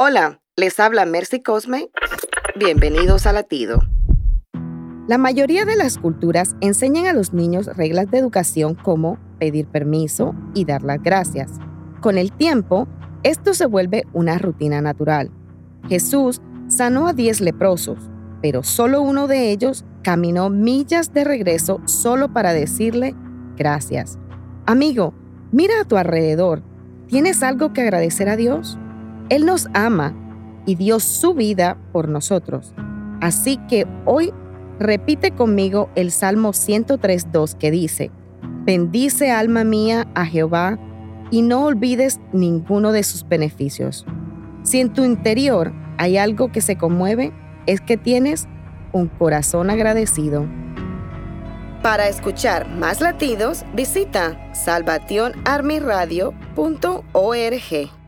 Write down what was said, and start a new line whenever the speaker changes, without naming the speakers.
Hola, les habla Mercy Cosme. Bienvenidos a Latido. La mayoría de las culturas enseñan a los niños reglas de educación como pedir permiso y dar las gracias. Con el tiempo, esto se vuelve una rutina natural. Jesús sanó a 10 leprosos, pero solo uno de ellos caminó millas de regreso solo para decirle gracias. Amigo, mira a tu alrededor. ¿Tienes algo que agradecer a Dios? Él nos ama y dio su vida por nosotros. Así que hoy repite conmigo el Salmo 103.2 que dice, Bendice alma mía a Jehová y no olvides ninguno de sus beneficios. Si en tu interior hay algo que se conmueve, es que tienes un corazón agradecido. Para escuchar más latidos, visita salvationarmyradio.org.